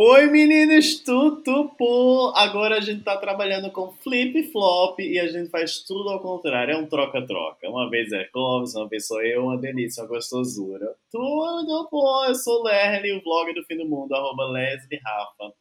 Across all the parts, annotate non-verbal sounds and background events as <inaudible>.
Oi meninos, tudo bom? Agora a gente tá trabalhando com flip flop e a gente faz tudo ao contrário, é um troca-troca. Uma vez é Clóvis, uma vez sou eu, uma delícia, uma gostosura. Tudo bom? Eu sou Lerly, o vlog do fim do mundo, arroba Leslie Rafa,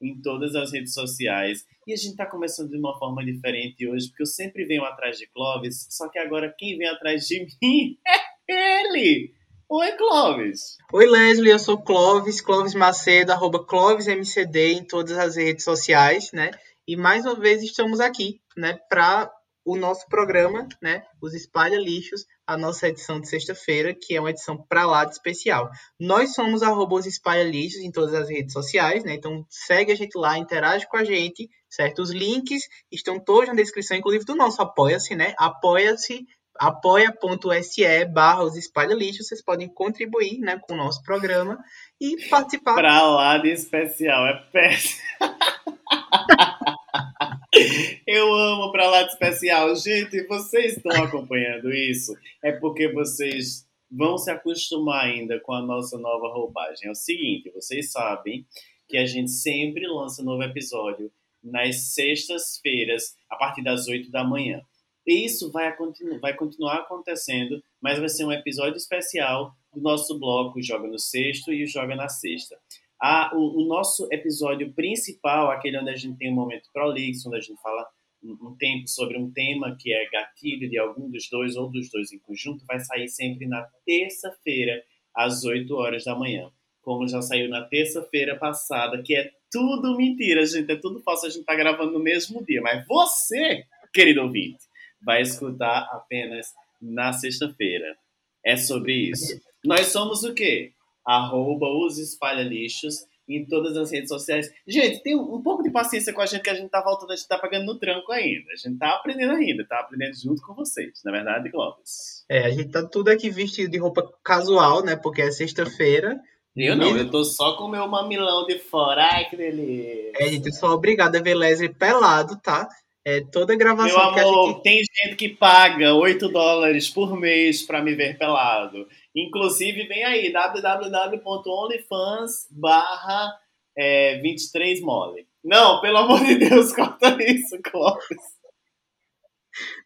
em todas as redes sociais. E a gente tá começando de uma forma diferente hoje, porque eu sempre venho atrás de Clóvis, só que agora quem vem atrás de mim <laughs> é ele! Oi, Clóvis. Oi, Leslie, eu sou Clóvis, Clóvis Macedo, arroba ClóvisMCD em todas as redes sociais, né? E mais uma vez estamos aqui, né, para o nosso programa, né, os Espalha Lixos, a nossa edição de sexta-feira, que é uma edição para lá de especial. Nós somos arroba os Espalha Lixos em todas as redes sociais, né? Então segue a gente lá, interage com a gente, certo? Os links estão todos na descrição, inclusive do nosso Apoia-se, né? Apoia-se apoia.se barra os espalha lixo, vocês podem contribuir né, com o nosso programa e participar. Pra lá de especial, é péssimo. <laughs> Eu amo pra lá de especial. Gente, vocês estão acompanhando isso? É porque vocês vão se acostumar ainda com a nossa nova roupagem. É o seguinte, vocês sabem que a gente sempre lança um novo episódio nas sextas-feiras, a partir das 8 da manhã. Isso vai, vai continuar acontecendo, mas vai ser um episódio especial do nosso bloco Joga no Sexto e Joga na Sexta. Ah, o, o, nosso episódio principal, aquele onde a gente tem um momento prolixo, onde a gente fala um, um, tempo sobre um tema que é gatilho de algum dos dois ou dos dois em conjunto, vai sair sempre na terça-feira, às 8 horas da manhã. Como já saiu na terça-feira passada, que é tudo mentira, gente, é tudo falso, a gente tá gravando no mesmo dia. Mas você, querido ouvinte, vai escutar apenas na sexta-feira. É sobre isso. Nós somos o quê? Arroba os espalha lixos em todas as redes sociais. Gente, tem um, pouco de paciência com a gente que a gente tá voltando, a gente tá pagando no tranco ainda. A gente tá aprendendo ainda, tá aprendendo junto com vocês. Na é verdade, Clóvis. É, a gente tá tudo aqui vestido de roupa casual, né? Porque é sexta-feira. Eu não, eu tô só com o meu mamilão de fora. Ai, que delícia. É, gente, eu sou obrigada a ver Leslie pelado, tá? É, toda gravação Meu amor, gente... tem gente que paga 8 dólares por mês para me ver pelado. Inclusive, vem aí, www.onlyfans barra é, 23 mole. Não, pelo amor de Deus, <laughs> corta isso, Clóvis.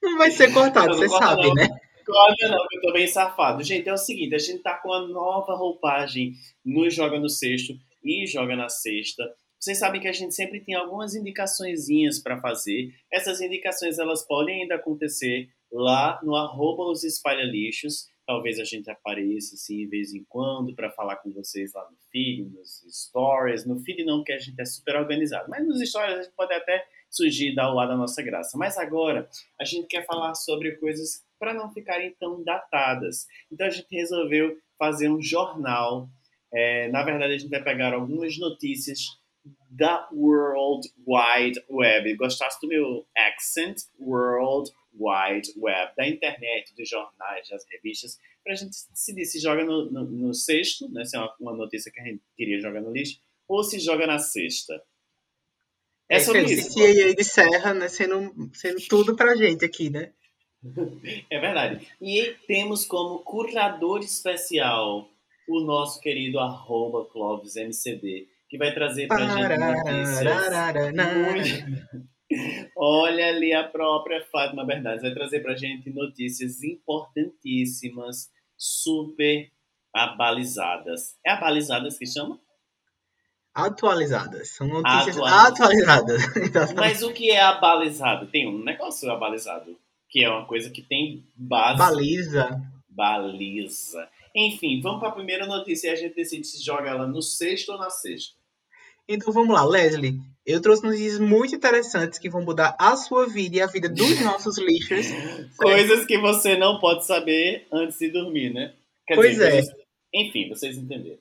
Não vai ser cortado, você sabe, não. né? Corta não, eu tô bem safado. Gente, é o seguinte, a gente tá com a nova roupagem no Joga no Sexto e Joga na Sexta. Vocês sabem que a gente sempre tem algumas indicaçõezinhas para fazer. Essas indicações elas podem ainda acontecer lá no arroba os espalha lixos. Talvez a gente apareça assim de vez em quando para falar com vocês lá no feed, nos stories. No feed não, que a gente é super organizado, mas nos stories a gente pode até surgir dar o lado da nossa graça. Mas agora a gente quer falar sobre coisas para não ficarem tão datadas. Então a gente resolveu fazer um jornal. É, na verdade, a gente vai pegar algumas notícias da World Wide Web. Gostasse do meu accent? World Wide Web. Da internet, dos jornais, das revistas. Para a gente decidir se joga no, no, no sexto, né? se é uma, uma, notícia que a gente queria jogar no lixo, ou se joga na sexta. É, é sobre isso. Esse aí de Serra, né? Sendo, sendo tudo pra gente aqui, né? <laughs> É verdade. E temos como curador especial o nosso querido arroba Clóvis MCD que vai trazer para gente notícias. <laughs> Olha ali a própria Fátima Bernardes vai trazer para gente notícias importantíssimas, super abalizadas. É abalizadas que chama? Atualizadas. São notícias atualizadas. atualizadas. <laughs> Mas o que é abalizado? Tem um negócio abalizado, que é uma coisa que tem base. Baliza. Baliza. Enfim, vamos para a primeira notícia e a gente decide se joga ela no sexto ou na sexta. Então vamos lá, Leslie. Eu trouxe notícias muito interessantes que vão mudar a sua vida e a vida dos <laughs> nossos lixos. Coisas que você não pode saber antes de dormir, né? Quer pois dizer, é. Vocês... Enfim, vocês entenderam.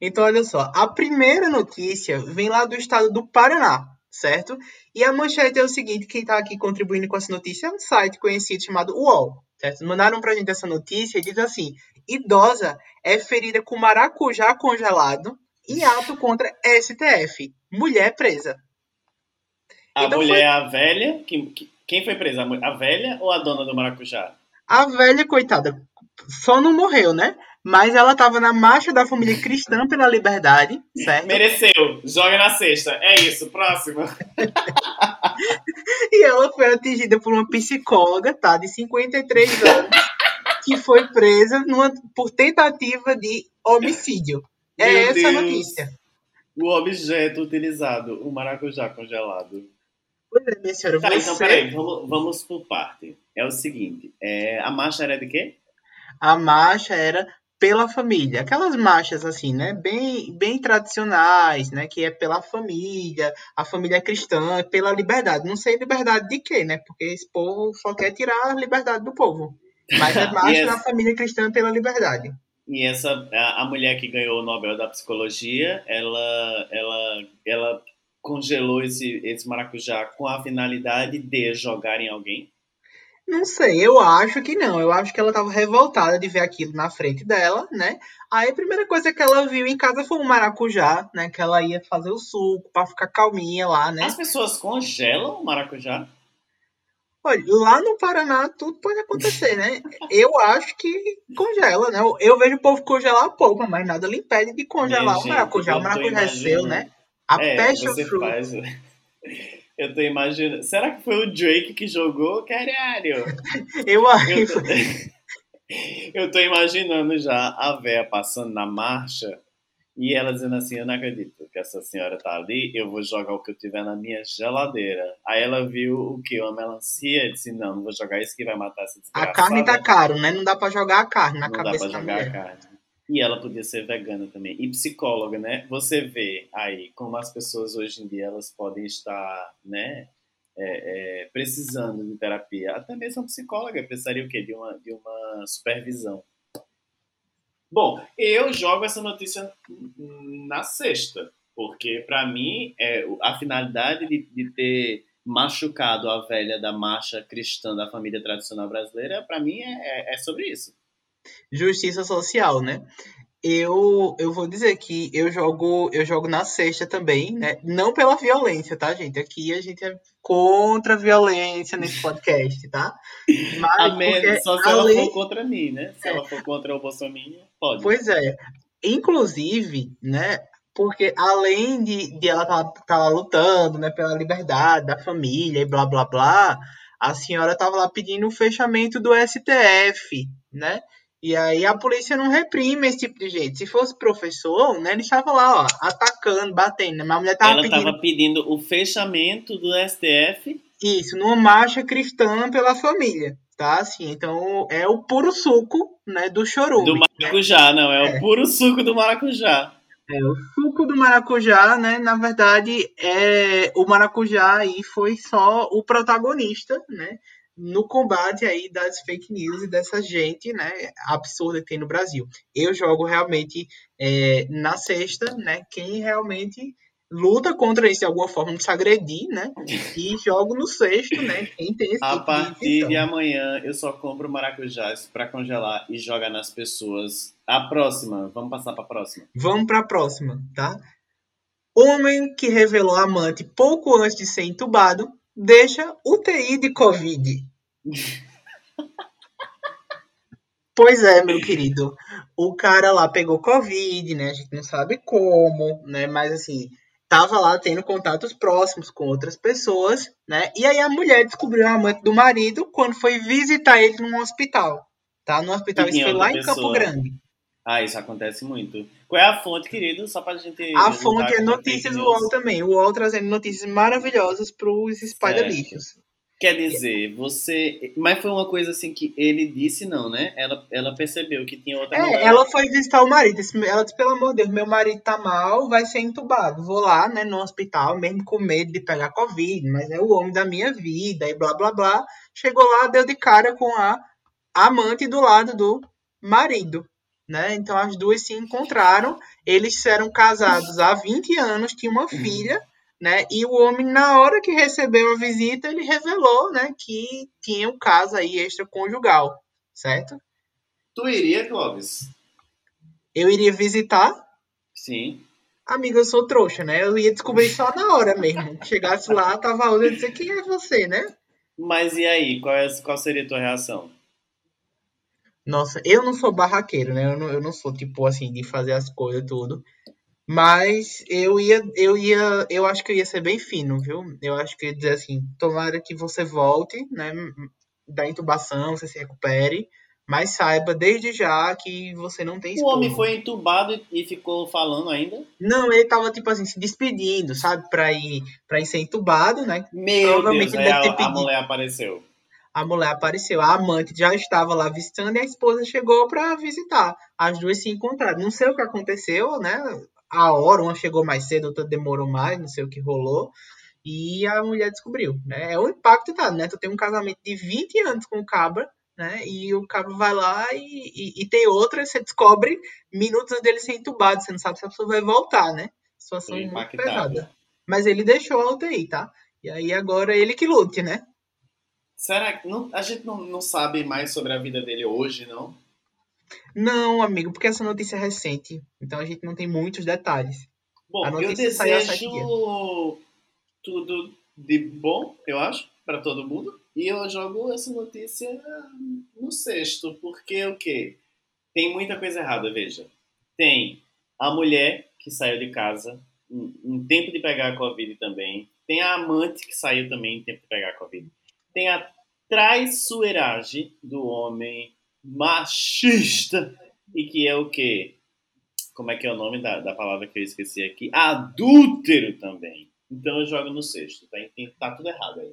Então, olha só. A primeira notícia vem lá do estado do Paraná, certo? E a manchete é o seguinte: quem está aqui contribuindo com essa notícia é um site conhecido chamado UOL, certo? Mandaram pra gente essa notícia e diz assim: idosa é ferida com maracujá congelado em ato contra STF. Mulher presa. A então mulher foi... é a velha? Que, que, quem foi presa? A velha ou a dona do maracujá? A velha, coitada, só não morreu, né? Mas ela estava na marcha da família cristã pela liberdade, certo? Mereceu. Joga na sexta. É isso. Próxima. <laughs> e ela foi atingida por uma psicóloga, tá? De 53 anos, que foi presa numa, por tentativa de homicídio. É Meu essa a Deus. notícia. O objeto utilizado, o maracujá congelado. Pois é, minha senhora, Tá, você... então peraí, vamos, vamos por parte. É o seguinte, é, a marcha era de quê? a marcha era pela família. Aquelas marchas assim, né, bem bem tradicionais, né, que é pela família, a família cristã, pela liberdade. Não sei liberdade de quê, né? Porque esse povo só quer tirar a liberdade do povo. Mas é <laughs> marcha Yes. da família cristã pela liberdade. E essa, a, a mulher que ganhou o Nobel da Psicologia, ela, ela, ela congelou esse, esse maracujá com a finalidade de jogar em alguém. Não sei, eu acho que não. Eu acho que ela estava revoltada de ver aquilo na frente dela, né? Aí a primeira coisa que ela viu em casa foi um maracujá, né? Que ela ia fazer o suco para ficar calminha lá, né? As pessoas congelam o maracujá? Olha, lá no Paraná tudo pode acontecer, né? Eu acho que congela, né? Eu, eu vejo o povo congelar a polpa, mas nada lhe impede de congelar Minha o maracujá. eu O maracujá é seu, né? A é, passion você fruit. faz. Eu tô imaginando. Será que foi o Drake que jogou? Caralho! Eu <laughs> Eu acho. tô, <laughs> eu tô imaginando já a véia passando na marcha e ela dizendo assim: Eu não acredito que essa senhora tá ali, eu vou jogar o que eu tiver na minha geladeira. Aí ela viu o que? Uma melancia e disse: Não, não vou jogar isso que vai matar essa A desgraçada. carne tá caro, né? Não dá pra jogar a carne na Não dá cabeça pra da jogar a mulher. carne. E ela podia ser vegana também. E psicóloga, né? Você vê aí como as pessoas hoje em dia elas podem estar, né? é, é, precisando de terapia. Até mesmo psicóloga precisaria o quê? De uma, de uma supervisão. Bom, eu jogo essa notícia na sexta, porque para mim é, a finalidade de, de ter machucado a velha da marcha cristã da família tradicional brasileira, para mim é, é- é sobre isso. Justiça social, né? Eu, eu vou dizer que eu jogo eu jogo na sexta também, né? Não pela violência, tá, gente? Aqui a gente é contra a violência nesse podcast, tá? Mas A menos, só se ela for contra mim, né? Se ela for contra o Bolsonaro, pode. Pois é. Inclusive, né? Porque além de, de ela estar tá, tá lá lutando, né, pela liberdade da família e blá blá blá, a senhora estava lá pedindo o fechamento do STF, né? E aí a polícia não reprime esse tipo de gente. Se fosse professor, né, ele estava lá, ó, atacando, batendo, né? Mas a mulher estava ela pedindo estava pedindo o fechamento do STF. isso, numa marcha cristã pela família, tá? Assim, então é o puro suco, né, do chorume. Do maracujá, não, é, É. o puro suco do maracujá. É, o suco do maracujá, né? Na verdade, é, o maracujá aí foi só o protagonista, né? No combate aí das fake news e dessa gente, né? Absurda que tem no Brasil. Eu jogo realmente é, na sexta, né? Quem realmente luta contra isso de alguma forma, não se agredir, né? E jogo no sexto, né? Quem tem esse A tipo de partir intenção. de amanhã eu só compro maracujás para congelar e jogar nas pessoas. A próxima, vamos passar para a próxima. Vamos para a próxima, tá? Homem que revelou amante pouco antes de ser entubado deixa UTI de Covid. Pois é, meu querido. O cara lá pegou Covid, né? A gente não sabe como, né? Mas assim, tava lá tendo contatos próximos com outras pessoas, né? E aí a mulher descobriu a amante do marido quando foi visitar ele num hospital. Tá? No hospital, isso foi lá outra em Campo pessoa. Grande. Ah, isso acontece muito. Qual é a fonte, querido? Só pra gente. A fonte é Notícias fake UOL também. O UOL trazendo notícias maravilhosas para os espalha-lixos. Quer dizer, você. Mas foi uma coisa assim que ele disse, não, né? Ela, ela percebeu que tinha outra mulher. É, ela foi visitar o marido. Ela disse, pelo amor de Deus, meu marido tá mal, vai ser entubado. Vou lá, né, no hospital, mesmo com medo de pegar Covid, mas é o homem da minha vida, e blá, blá, blá. Chegou lá, deu de cara com a amante do lado do marido, né? Então as duas se encontraram. Eles eram casados há 20 anos, tinham uma filha, né? E o homem, na hora que recebeu a visita, ele revelou, né, que tinha um caso aí extraconjugal, certo? Tu iria, Clóvis? Eu iria visitar. Sim. Amiga, eu sou trouxa, né? Eu ia descobrir só na hora mesmo. <laughs> Chegasse lá, tava outra, eu ia dizer, quem é você, né? Mas e aí? Qual, é, qual seria a tua reação? Nossa, eu não sou barraqueiro, né? Eu não, eu não sou tipo assim de fazer as coisas tudo. Mas eu ia, eu ia, eu acho que eu ia ser bem fino, viu? Eu acho que eu ia dizer assim, tomara que você volte, né? Da intubação, você se recupere, mas saiba desde já que você não tem O esposa. homem foi entubado e ficou falando ainda? Não, ele tava tipo assim, se despedindo, sabe? Pra ir, pra ir ser entubado, né? Meu Provavelmente Deus, deve ter a, a mulher apareceu. A mulher apareceu, a amante já estava lá visitando e a esposa chegou pra visitar. As duas se encontraram. Não sei o que aconteceu, né? A hora, uma chegou mais cedo, outra demorou mais, não sei o que rolou. E a mulher descobriu, né? É o impacto, tá, né? Tu tem um casamento de 20 anos com o cabra, né? E o cabra vai lá e, e, e tem outra, você descobre minutos dele ser entubado, você não sabe se a pessoa vai voltar, né? Situação muito pesada. Mas ele deixou a UTI, tá? E aí agora ele que lute, né? Será que não- a gente não, não sabe mais sobre a vida dele hoje, não? Não, amigo, porque essa notícia é recente, então a gente não tem muitos detalhes. Bom, A eu desejo tudo de bom, eu acho, para todo mundo. E eu jogo essa notícia no sexto, porque o quê? Tem muita coisa errada, veja. Tem a mulher que saiu de casa em em tempo de pegar a Covid também. Tem a amante que saiu também em tempo de pegar a Covid. Tem a traiçoeiragem do homem machista e que é o quê? Como é que é o nome da, da palavra que eu esqueci aqui? Adúltero também. Então eu jogo no sexto, tá? Tem- Tá tudo errado aí.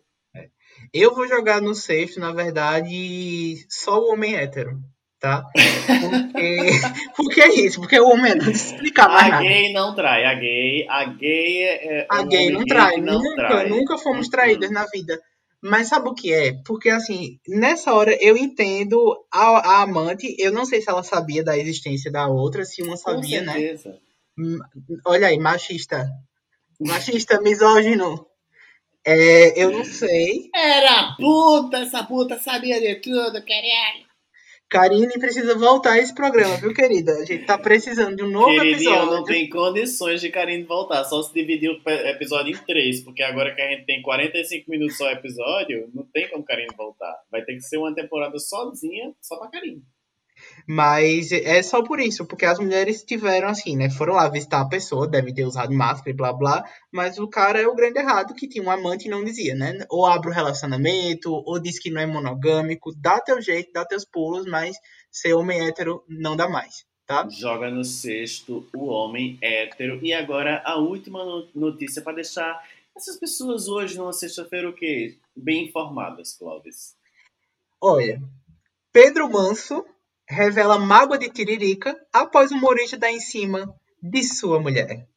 Eu vou jogar no sexto, na verdade, só o homem hétero, tá? Porque, <laughs> porque é isso, porque o homem é não explicar mais A nada. gay não trai, a gay, a gay é, é A gay não trai, que não nunca, trai. nunca fomos Uhum. traídas na vida. Mas sabe o que é? Porque assim, nessa hora eu entendo a, a amante, eu não sei se ela sabia da existência da outra, se uma Com sabia, né? certeza. Olha aí, machista. Machista, misógino. É, eu não sei. Era puta, essa puta sabia de tudo, caralho. Karine precisa voltar a esse programa, viu, querida? A gente tá precisando de um novo Queridinho, episódio. não tem condições de Karine voltar, só se dividir o episódio em três, porque agora que a gente tem 45 minutos só episódio, não tem como Karine voltar. Vai ter que ser uma temporada sozinha, só pra Karine. Mas é só por isso, porque as mulheres tiveram assim, né? Foram lá visitar a pessoa, deve ter usado máscara e blá blá, mas o cara é o grande errado que tinha um amante e não dizia, né? Ou abre o relacionamento, ou diz que não é monogâmico, dá teu jeito, dá teus pulos, mas ser homem hétero não dá mais, tá? Joga no sexto o homem hétero. E agora a última no- notícia pra deixar essas pessoas hoje, numa sexta-feira, o quê? Bem informadas, Clóvis. Olha, Pedro Manso revela mágoa de Tiririca após o humorista dar em cima de sua mulher.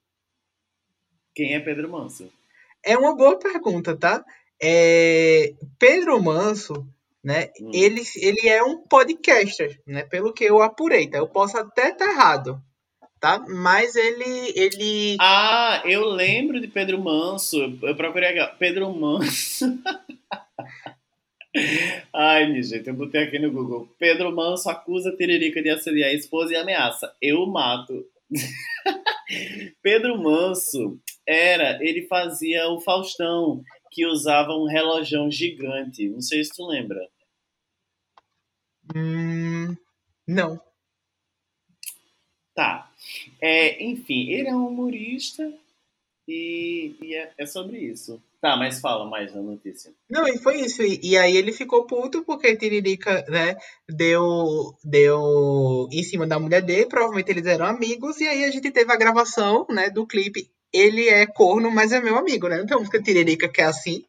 Quem é Pedro Manso? É uma boa pergunta, tá? É, Pedro Manso, né? Hum. Ele, ele é um podcaster, né? Pelo que eu apurei, tá? Eu posso até estar errado, tá? Mas ele, ele, Ah, eu lembro de Pedro Manso. Eu procurei. Pedro Manso. <laughs> Ai, minha gente, eu botei aqui no Google. Pedro Manso acusa Tiririca de assediar a esposa e ameaça. Eu mato. <laughs> Pedro Manso era, ele fazia o Faustão, que usava um relojão gigante. Não sei se tu lembra. hum, não. Tá. É, enfim, ele é um humorista e, e é, é sobre isso. Tá, mas fala mais da notícia. Não, e foi isso. E, e aí ele ficou puto porque Tiririca, né, deu, deu em cima da mulher dele, provavelmente eles eram amigos, e aí a gente teve a gravação, né, do clipe. Ele é corno, mas é meu amigo, né? Não tem música Tiririca que é assim.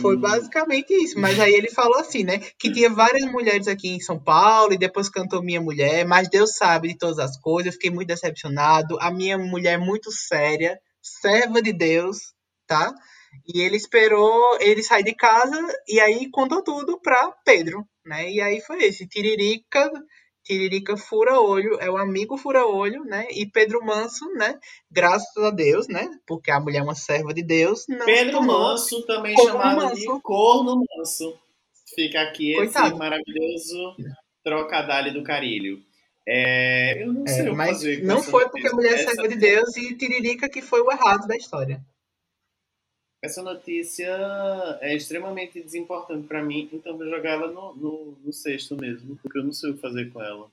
Foi Hum, basicamente isso. Mas aí ele falou assim, né? Que tinha várias mulheres aqui em São Paulo e depois cantou Minha Mulher, mas Deus sabe de todas as coisas. Eu fiquei muito decepcionado. A minha mulher é muito séria, serva de Deus, tá? E ele esperou ele sair de casa e aí contou tudo pra Pedro, né? E aí foi esse. Tiririca, Tiririca fura-olho, é o amigo fura-olho, né? E Pedro Manso, né? Graças a Deus, né? Porque a mulher é uma serva de Deus. Pedro Manso, também Corno chamado de Manso. Corno Manso. Fica aqui esse Coitado. maravilhoso trocadilho do carilho. É, eu não sei É, o que mas fazer não foi porque a mulher é serva de Deus e Tiririca que foi o errado da história. Essa notícia é extremamente desimportante para mim, então vou jogar ela no, no, no sexto mesmo, porque eu não sei o que fazer com ela.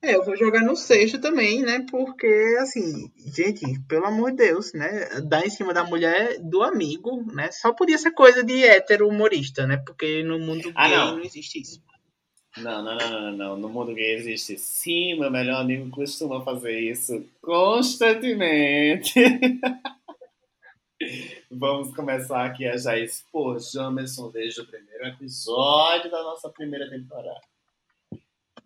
É, eu vou jogar no sexto também, né? Porque, assim, gente, pelo amor de Deus, né? Dar em cima da mulher do amigo, né? Só podia ser coisa de hétero humorista, né? Porque no mundo Ah, gay não. não. existe isso. Não, não, não, não, não. No mundo gay existe sim, meu melhor amigo costuma fazer isso constantemente. <laughs> Vamos começar aqui a já expor Jamerson desde o primeiro episódio da nossa primeira temporada.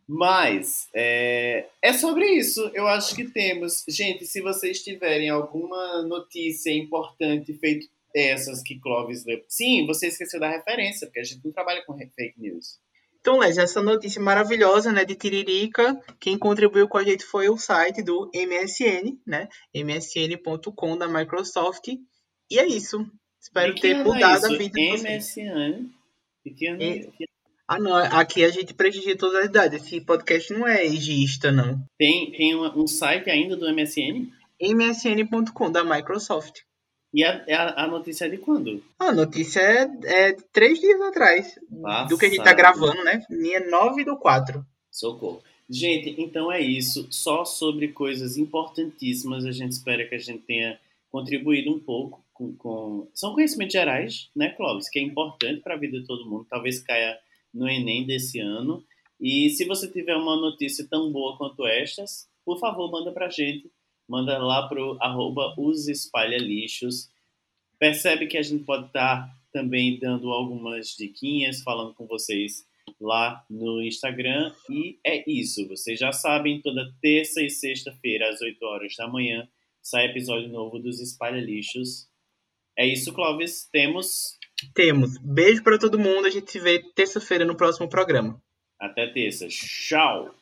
Mas é, é sobre isso. Eu acho que temos. Gente, se vocês tiverem alguma notícia importante feito essas que Clóvis leu. Sim, você esqueceu da referência, porque a gente não trabalha com fake news. Então, Les, essa notícia maravilhosa, né, de Tiririca, quem contribuiu com a gente foi o site do MSN, né, msn.com da Microsoft. E é isso. Espero ter é mudado a vida de vocês. MSN. E E- que- Ah, não, aqui a gente prestigia todas as idades. Esse podcast não é ageista, não. Tem, tem uma- um site ainda do MSN? msn.com da Microsoft. E a, a, a notícia é de quando? A notícia é, é de três dias atrás do que a gente tá Passado. gravando, né? Minha 9 do 4. Socorro. Gente, então é isso. Só sobre coisas importantíssimas. A gente espera que a gente tenha contribuído um pouco com. com... São conhecimentos gerais, né, Clóvis? Que é importante para a vida de todo mundo. Talvez caia no Enem desse ano. E se você tiver uma notícia tão boa quanto estas, por favor, manda pra gente. Manda lá arroba os espalha lixos. Percebe que a gente pode estar também dando algumas diquinhas, falando com vocês lá no Instagram. E é isso. Vocês já sabem, toda terça e sexta-feira, às 8 horas da manhã, sai episódio novo dos Espalha Lixos. É isso, Clóvis. Temos. Temos. Beijo pra todo mundo. A gente se vê terça-feira no próximo programa. Até terça. Tchau!